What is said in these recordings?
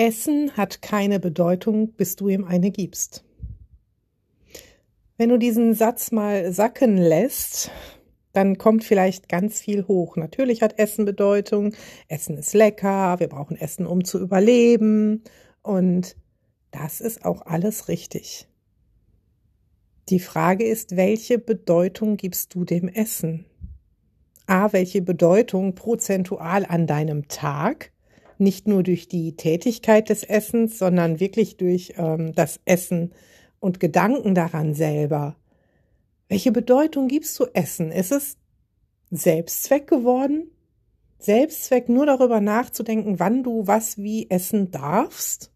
Essen hat keine Bedeutung, bis du ihm eine gibst. Wenn du diesen Satz mal sacken lässt, dann kommt vielleicht ganz viel hoch. Natürlich hat Essen Bedeutung. Essen ist lecker. Wir brauchen Essen, um zu überleben. Und das ist auch alles richtig. Die Frage ist, welche Bedeutung gibst du dem Essen? A, welche Bedeutung prozentual an deinem Tag? Nicht nur durch die Tätigkeit des Essens, sondern wirklich durch ähm, das Essen und Gedanken daran selber. Welche Bedeutung gibst du Essen? Ist es Selbstzweck geworden? Selbstzweck nur darüber nachzudenken, wann du was wie essen darfst?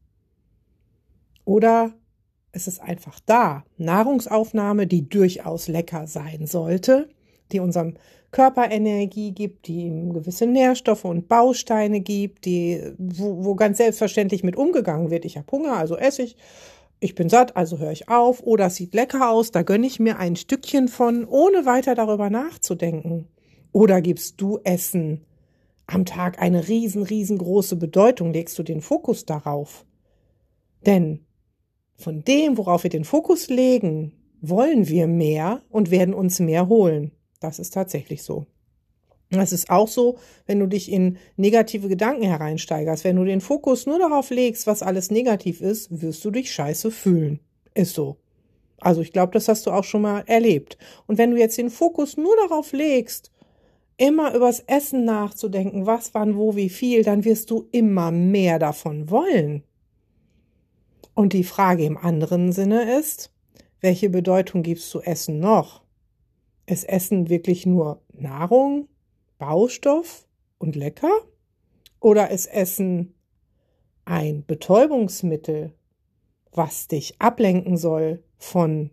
Oder ist es einfach da? Nahrungsaufnahme, die durchaus lecker sein sollte, die unserem Körper Energie gibt, die ihm gewisse Nährstoffe und Bausteine gibt, die, wo, wo ganz selbstverständlich mit umgegangen wird. Ich habe Hunger, also esse ich. Ich bin satt, also höre ich auf. Oder es sieht lecker aus, da gönne ich mir ein Stückchen von, ohne weiter darüber nachzudenken. Oder gibst du Essen am Tag eine riesen, riesengroße Bedeutung, legst du den Fokus darauf. Denn von dem, worauf wir den Fokus legen, wollen wir mehr und werden uns mehr holen. Das ist tatsächlich so. Es ist auch so, wenn du dich in negative Gedanken hereinsteigerst, wenn du den Fokus nur darauf legst, was alles negativ ist, wirst du dich scheiße fühlen. Ist so. Also ich glaube, das hast du auch schon mal erlebt. Und wenn du jetzt den Fokus nur darauf legst, immer übers Essen nachzudenken, was, wann, wo, wie viel, dann wirst du immer mehr davon wollen. Und die Frage im anderen Sinne ist, welche Bedeutung gibst du Essen noch? Ist Essen wirklich nur Nahrung, Baustoff und lecker? Oder ist Essen ein Betäubungsmittel, was dich ablenken soll von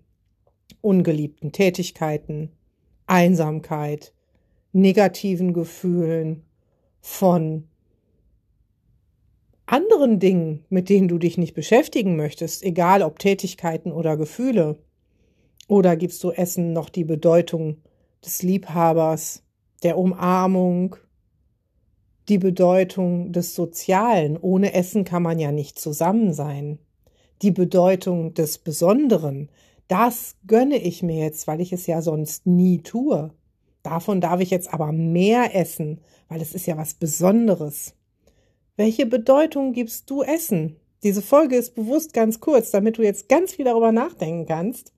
ungeliebten Tätigkeiten, Einsamkeit, negativen Gefühlen, von anderen Dingen, mit denen du dich nicht beschäftigen möchtest, egal ob Tätigkeiten oder Gefühle. Oder gibst du Essen noch die Bedeutung des Liebhabers, der Umarmung, die Bedeutung des Sozialen? Ohne Essen kann man ja nicht zusammen sein. Die Bedeutung des Besonderen, das gönne ich mir jetzt, weil ich es ja sonst nie tue. Davon darf ich jetzt aber mehr essen, weil es ist ja was Besonderes. Welche Bedeutung gibst du Essen? Diese Folge ist bewusst ganz kurz, damit du jetzt ganz viel darüber nachdenken kannst.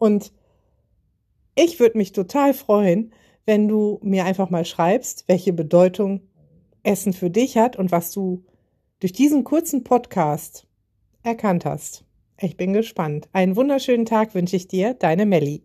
Und ich würde mich total freuen, wenn du mir einfach mal schreibst, welche Bedeutung Essen für dich hat und was du durch diesen kurzen Podcast erkannt hast. Ich bin gespannt. Einen wunderschönen Tag wünsche ich dir, deine Melli.